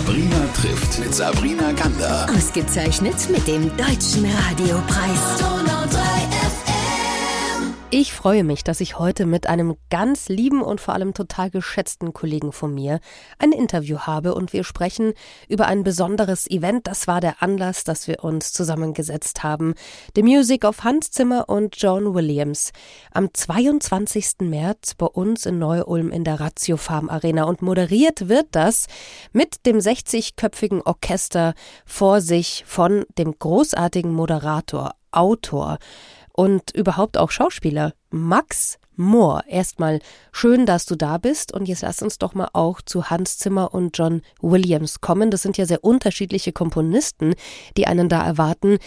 Sabrina trifft mit Sabrina Gander. Ausgezeichnet mit dem Deutschen Radiopreis. Ich freue mich, dass ich heute mit einem ganz lieben und vor allem total geschätzten Kollegen von mir ein Interview habe und wir sprechen über ein besonderes Event. Das war der Anlass, dass wir uns zusammengesetzt haben. The Music of Hans Zimmer und John Williams am 22. März bei uns in Neu-Ulm in der Ratio Farm Arena und moderiert wird das mit dem 60-köpfigen Orchester vor sich von dem großartigen Moderator, Autor, und überhaupt auch Schauspieler. Max Mohr. Erstmal schön, dass du da bist und jetzt lass uns doch mal auch zu Hans Zimmer und John Williams kommen. Das sind ja sehr unterschiedliche Komponisten, die einen da erwarten.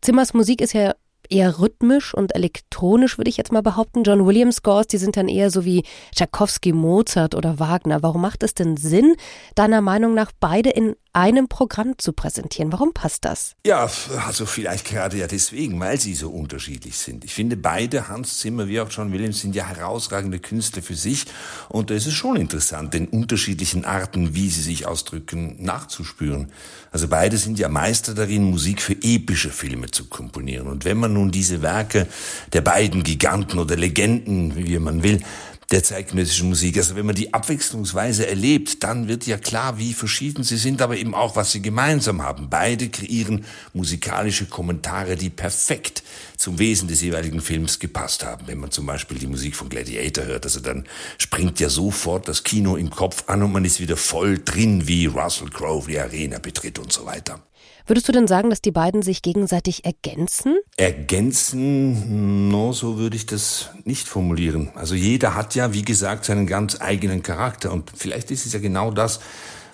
Zimmers Musik ist ja eher rhythmisch und elektronisch, würde ich jetzt mal behaupten. John Williams Scores, die sind dann eher so wie Tchaikovsky, Mozart oder Wagner. Warum macht es denn Sinn, deiner Meinung nach beide in einem Programm zu präsentieren? Warum passt das? Ja, also vielleicht gerade ja deswegen, weil sie so unterschiedlich sind. Ich finde beide, Hans Zimmer wie auch John Williams, sind ja herausragende Künstler für sich. Und da ist es schon interessant, den unterschiedlichen Arten, wie sie sich ausdrücken, nachzuspüren. Also beide sind ja Meister darin, Musik für epische Filme zu komponieren. Und wenn man nun diese Werke der beiden Giganten oder Legenden, wie man will, der zeitgenössischen Musik. Also wenn man die abwechslungsweise erlebt, dann wird ja klar, wie verschieden sie sind, aber eben auch, was sie gemeinsam haben. Beide kreieren musikalische Kommentare, die perfekt zum Wesen des jeweiligen Films gepasst haben. Wenn man zum Beispiel die Musik von Gladiator hört, also dann springt ja sofort das Kino im Kopf an und man ist wieder voll drin, wie Russell Crowe die Arena betritt und so weiter. Würdest du denn sagen, dass die beiden sich gegenseitig ergänzen? Ergänzen, no, so würde ich das nicht formulieren. Also jeder hat ja, wie gesagt, seinen ganz eigenen Charakter und vielleicht ist es ja genau das,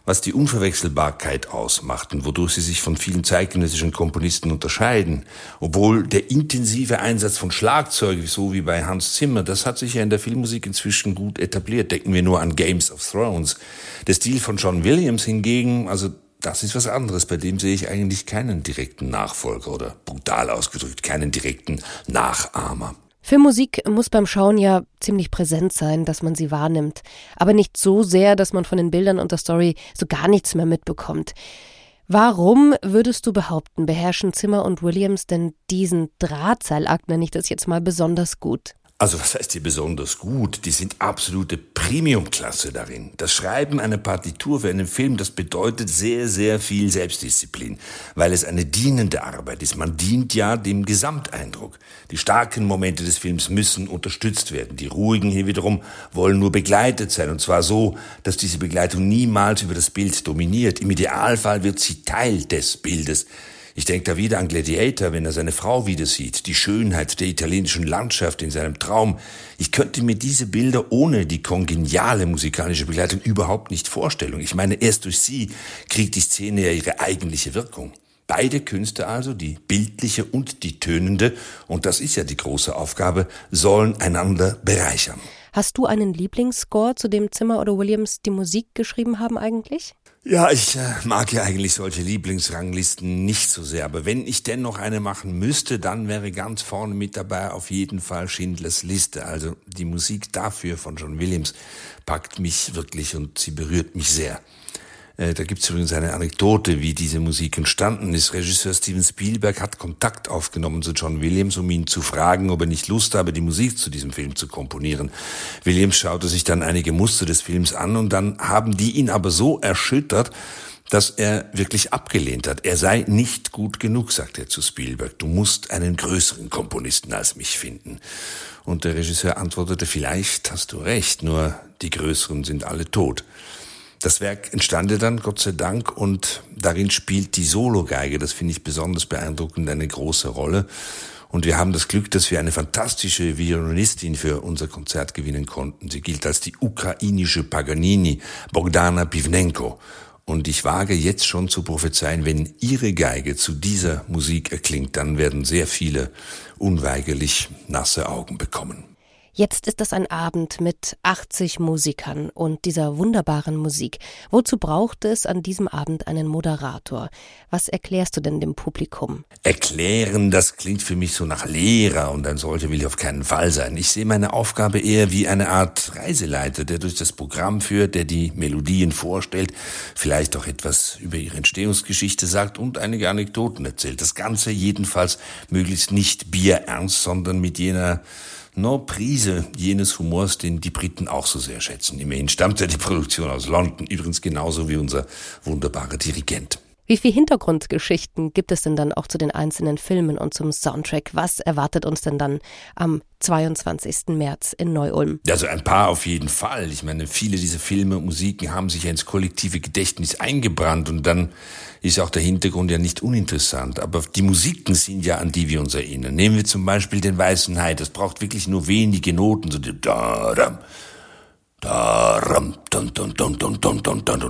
was die Unverwechselbarkeit ausmacht und wodurch sie sich von vielen zeitgenössischen Komponisten unterscheiden. Obwohl der intensive Einsatz von Schlagzeug, so wie bei Hans Zimmer, das hat sich ja in der Filmmusik inzwischen gut etabliert. Denken wir nur an Games of Thrones. Der Stil von John Williams hingegen, also das ist was anderes. Bei dem sehe ich eigentlich keinen direkten Nachfolger oder brutal ausgedrückt, keinen direkten Nachahmer. Filmmusik muss beim Schauen ja ziemlich präsent sein, dass man sie wahrnimmt, aber nicht so sehr, dass man von den Bildern und der Story so gar nichts mehr mitbekommt. Warum würdest du behaupten, beherrschen Zimmer und Williams denn diesen Drahtseilakt, nenne ich das jetzt mal, besonders gut? Also was heißt hier besonders gut? Die sind absolute Premiumklasse darin. Das Schreiben einer Partitur für einen Film, das bedeutet sehr, sehr viel Selbstdisziplin, weil es eine dienende Arbeit ist. Man dient ja dem Gesamteindruck. Die starken Momente des Films müssen unterstützt werden. Die ruhigen hier wiederum wollen nur begleitet sein. Und zwar so, dass diese Begleitung niemals über das Bild dominiert. Im Idealfall wird sie Teil des Bildes. Ich denke da wieder an Gladiator, wenn er seine Frau wieder sieht, die Schönheit der italienischen Landschaft in seinem Traum. Ich könnte mir diese Bilder ohne die kongeniale musikalische Begleitung überhaupt nicht vorstellen. Ich meine, erst durch sie kriegt die Szene ja ihre eigentliche Wirkung. Beide Künste also, die bildliche und die tönende, und das ist ja die große Aufgabe, sollen einander bereichern. Hast du einen Lieblingsscore, zu dem Zimmer oder Williams die Musik geschrieben haben eigentlich? Ja, ich äh, mag ja eigentlich solche Lieblingsranglisten nicht so sehr, aber wenn ich denn noch eine machen müsste, dann wäre ganz vorne mit dabei auf jeden Fall Schindlers Liste. Also die Musik dafür von John Williams packt mich wirklich und sie berührt mich sehr. Äh, da gibt es übrigens eine Anekdote, wie diese Musik entstanden ist. Regisseur Steven Spielberg hat Kontakt aufgenommen zu John Williams, um ihn zu fragen, ob er nicht Lust habe, die Musik zu diesem Film zu komponieren. Williams schaute sich dann einige Muster des Films an und dann haben die ihn aber so erschüttert, dass er wirklich abgelehnt hat. Er sei nicht gut genug, sagt er zu Spielberg. Du musst einen größeren Komponisten als mich finden. Und der Regisseur antwortete, vielleicht hast du recht, nur die Größeren sind alle tot. Das Werk entstand dann, Gott sei Dank, und darin spielt die Sologeige, das finde ich besonders beeindruckend, eine große Rolle. Und wir haben das Glück, dass wir eine fantastische Violinistin für unser Konzert gewinnen konnten. Sie gilt als die ukrainische Paganini, Bogdana Pivnenko. Und ich wage jetzt schon zu prophezeien, wenn Ihre Geige zu dieser Musik erklingt, dann werden sehr viele unweigerlich nasse Augen bekommen. Jetzt ist das ein Abend mit 80 Musikern und dieser wunderbaren Musik. Wozu braucht es an diesem Abend einen Moderator? Was erklärst du denn dem Publikum? Erklären, das klingt für mich so nach Lehrer und ein solcher will ich auf keinen Fall sein. Ich sehe meine Aufgabe eher wie eine Art Reiseleiter, der durch das Programm führt, der die Melodien vorstellt, vielleicht auch etwas über ihre Entstehungsgeschichte sagt und einige Anekdoten erzählt. Das Ganze jedenfalls möglichst nicht bierernst, sondern mit jener no Prise jenes Humors, den die Briten auch so sehr schätzen. Immerhin stammt ja die Produktion aus London, übrigens genauso wie unser wunderbarer Dirigent. Wie viel Hintergrundgeschichten gibt es denn dann auch zu den einzelnen Filmen und zum Soundtrack? Was erwartet uns denn dann am 22. März in Neu-Ulm? Also ein paar auf jeden Fall. Ich meine, viele dieser Filme und Musiken haben sich ja ins kollektive Gedächtnis eingebrannt und dann ist auch der Hintergrund ja nicht uninteressant. Aber die Musiken sind ja, an die wir uns erinnern. Nehmen wir zum Beispiel den Weißen Hai. Das braucht wirklich nur wenige Noten. So die da, da,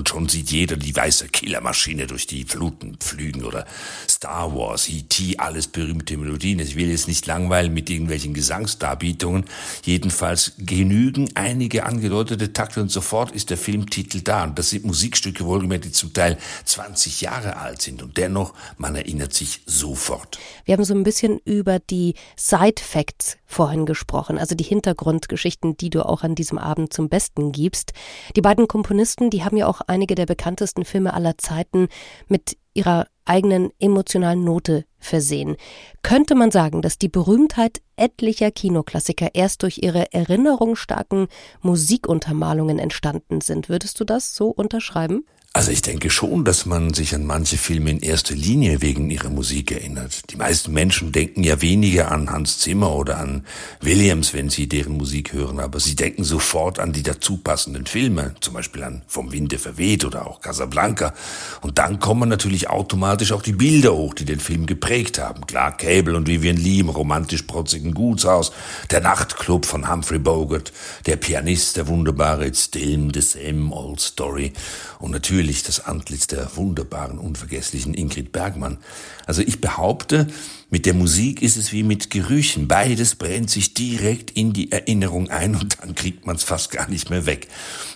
und schon sieht jeder die weiße Killermaschine durch die Fluten pflügen oder Star Wars, E.T., alles berühmte Melodien. Ich will jetzt nicht langweilen mit irgendwelchen Gesangsdarbietungen. Jedenfalls genügen einige angedeutete Takte und sofort ist der Filmtitel da. Und das sind Musikstücke wohlgemerkt, die zum Teil 20 Jahre alt sind. Und dennoch, man erinnert sich sofort. Wir haben so ein bisschen über die Side Facts vorhin gesprochen, also die Hintergrundgeschichten, die du auch an diesem Abend zum Besten gibst. Die beiden Komponisten, die haben ja auch einige der bekanntesten Filme aller Zeiten mit ihrer eigenen emotionalen Note versehen. Könnte man sagen, dass die Berühmtheit etlicher Kinoklassiker erst durch ihre erinnerungsstarken Musikuntermalungen entstanden sind? Würdest du das so unterschreiben? Also ich denke schon, dass man sich an manche Filme in erster Linie wegen ihrer Musik erinnert. Die meisten Menschen denken ja weniger an Hans Zimmer oder an Williams, wenn sie deren Musik hören, aber sie denken sofort an die dazu passenden Filme, zum Beispiel an Vom Winde verweht oder auch Casablanca. Und dann kommen natürlich automatisch auch die Bilder hoch, die den Film geprägt haben. Clark Cable und Vivian Lee im romantisch-protzigen Gutshaus, der Nachtclub von Humphrey Bogart, der Pianist, der wunderbare It's Still the Same Old Story und natürlich natürlich das Antlitz der wunderbaren, unvergesslichen Ingrid Bergmann. Also ich behaupte, mit der Musik ist es wie mit Gerüchen. Beides brennt sich direkt in die Erinnerung ein und dann kriegt man es fast gar nicht mehr weg.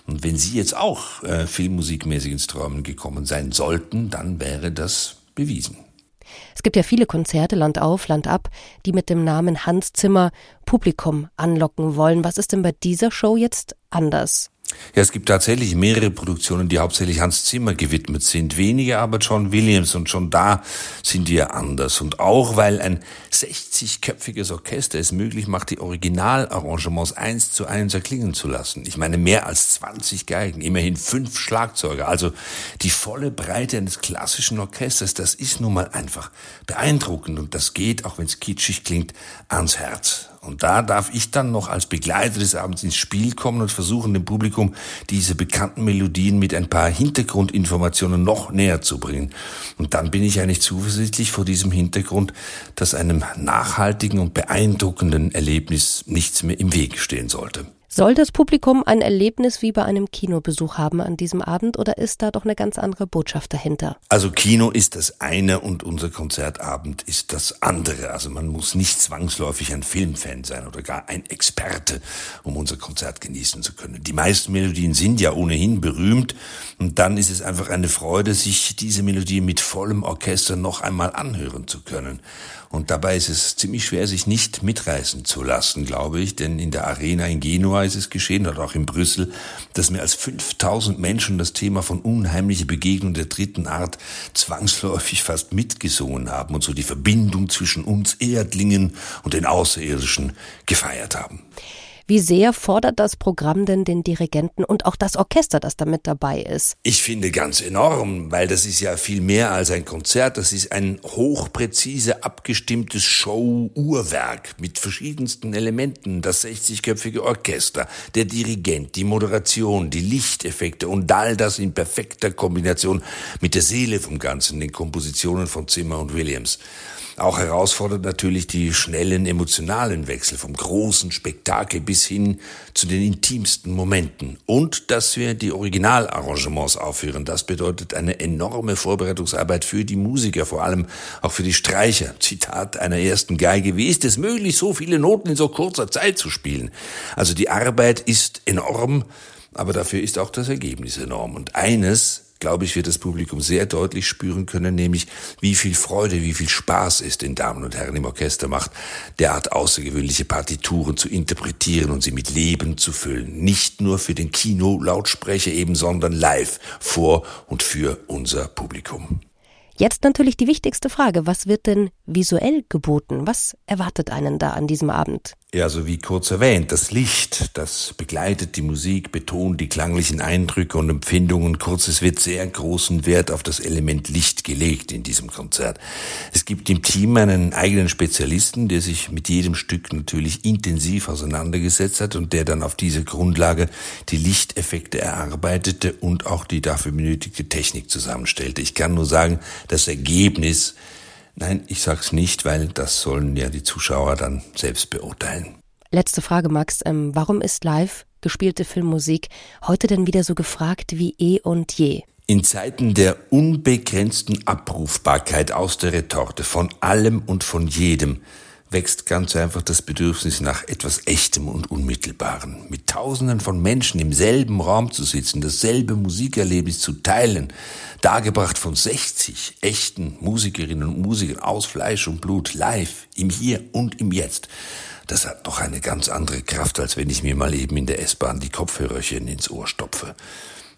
Und wenn Sie jetzt auch äh, filmmusikmäßig ins Träumen gekommen sein sollten, dann wäre das bewiesen. Es gibt ja viele Konzerte Land auf, Land ab, die mit dem Namen Hans Zimmer Publikum anlocken wollen. Was ist denn bei dieser Show jetzt anders? Ja, es gibt tatsächlich mehrere Produktionen, die hauptsächlich Hans Zimmer gewidmet sind. Weniger aber John Williams und schon da sind wir anders. Und auch weil ein 60-köpfiges Orchester es möglich macht, die Originalarrangements eins zu eins erklingen zu lassen. Ich meine mehr als 20 Geigen, immerhin fünf Schlagzeuger. Also die volle Breite eines klassischen Orchesters, das ist nun mal einfach beeindruckend und das geht, auch wenn es kitschig klingt, ans Herz. Und da darf ich dann noch als Begleiter des Abends ins Spiel kommen und versuchen, dem Publikum diese bekannten Melodien mit ein paar Hintergrundinformationen noch näher zu bringen. Und dann bin ich eigentlich zuversichtlich vor diesem Hintergrund, dass einem nachhaltigen und beeindruckenden Erlebnis nichts mehr im Weg stehen sollte. Soll das Publikum ein Erlebnis wie bei einem Kinobesuch haben an diesem Abend oder ist da doch eine ganz andere Botschaft dahinter? Also Kino ist das eine und unser Konzertabend ist das andere. Also man muss nicht zwangsläufig ein Filmfan sein oder gar ein Experte, um unser Konzert genießen zu können. Die meisten Melodien sind ja ohnehin berühmt und dann ist es einfach eine Freude, sich diese Melodie mit vollem Orchester noch einmal anhören zu können. Und dabei ist es ziemlich schwer, sich nicht mitreißen zu lassen, glaube ich, denn in der Arena in Genua ist es geschehen, oder auch in Brüssel, dass mehr als 5000 Menschen das Thema von unheimliche Begegnung der dritten Art zwangsläufig fast mitgesungen haben und so die Verbindung zwischen uns Erdlingen und den Außerirdischen gefeiert haben. Wie sehr fordert das Programm denn den Dirigenten und auch das Orchester, das da mit dabei ist? Ich finde ganz enorm, weil das ist ja viel mehr als ein Konzert. Das ist ein hochpräzise abgestimmtes Show-Uhrwerk mit verschiedensten Elementen. Das 60-köpfige Orchester, der Dirigent, die Moderation, die Lichteffekte und all das in perfekter Kombination mit der Seele vom Ganzen, den Kompositionen von Zimmer und Williams. Auch herausfordert natürlich die schnellen emotionalen Wechsel vom großen Spektakel bis bis hin zu den intimsten Momenten. Und dass wir die Originalarrangements aufführen. Das bedeutet eine enorme Vorbereitungsarbeit für die Musiker, vor allem auch für die Streicher. Zitat einer ersten Geige. Wie ist es möglich, so viele Noten in so kurzer Zeit zu spielen? Also die Arbeit ist enorm, aber dafür ist auch das Ergebnis enorm. Und eines glaube ich, wird das Publikum sehr deutlich spüren können, nämlich wie viel Freude, wie viel Spaß es den Damen und Herren im Orchester macht, derart außergewöhnliche Partituren zu interpretieren und sie mit Leben zu füllen. Nicht nur für den Kino-Lautsprecher eben, sondern live vor und für unser Publikum. Jetzt natürlich die wichtigste Frage, was wird denn visuell geboten? Was erwartet einen da an diesem Abend? Ja, so wie kurz erwähnt, das Licht, das begleitet die Musik, betont die klanglichen Eindrücke und Empfindungen. Kurz, es wird sehr großen Wert auf das Element Licht gelegt in diesem Konzert. Es gibt im Team einen eigenen Spezialisten, der sich mit jedem Stück natürlich intensiv auseinandergesetzt hat und der dann auf dieser Grundlage die Lichteffekte erarbeitete und auch die dafür benötigte Technik zusammenstellte. Ich kann nur sagen, das Ergebnis Nein, ich sag's nicht, weil das sollen ja die Zuschauer dann selbst beurteilen. Letzte Frage, Max. Ähm, warum ist live gespielte Filmmusik heute denn wieder so gefragt wie eh und je? In Zeiten der unbegrenzten Abrufbarkeit aus der Retorte von allem und von jedem wächst ganz einfach das Bedürfnis nach etwas Echtem und Unmittelbaren. Mit Tausenden von Menschen im selben Raum zu sitzen, dasselbe Musikerlebnis zu teilen, dargebracht von 60 echten Musikerinnen und Musikern aus Fleisch und Blut, live, im Hier und im Jetzt. Das hat doch eine ganz andere Kraft, als wenn ich mir mal eben in der S-Bahn die Kopfhörerchen ins Ohr stopfe.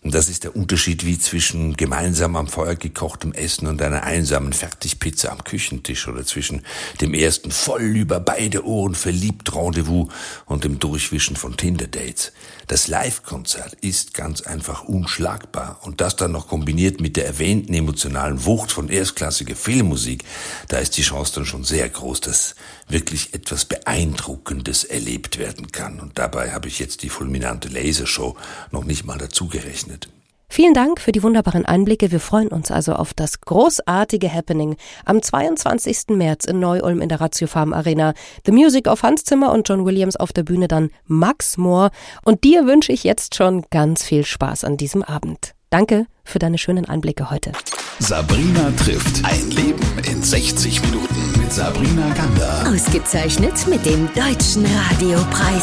Und das ist der Unterschied wie zwischen gemeinsam am Feuer gekochtem Essen und einer einsamen Fertigpizza am Küchentisch oder zwischen dem ersten voll über beide Ohren verliebt Rendezvous und dem Durchwischen von Tinder-Dates. Das Live-Konzert ist ganz einfach unschlagbar und das dann noch kombiniert mit der erwähnten emotionalen Wucht von erstklassiger Filmmusik, da ist die Chance dann schon sehr groß, dass wirklich etwas Beeindruckendes erlebt werden kann. Und dabei habe ich jetzt die fulminante Lasershow noch nicht mal dazu gerechnet. Vielen Dank für die wunderbaren Einblicke. Wir freuen uns also auf das großartige Happening am 22. März in Neu-Ulm in der Ratio Farm Arena. The Music auf Hans Zimmer und John Williams auf der Bühne dann Max Moore. Und dir wünsche ich jetzt schon ganz viel Spaß an diesem Abend. Danke für deine schönen Einblicke heute. Sabrina trifft ein Leben in 60 Minuten mit Sabrina Gander. Ausgezeichnet mit dem Deutschen Radiopreis.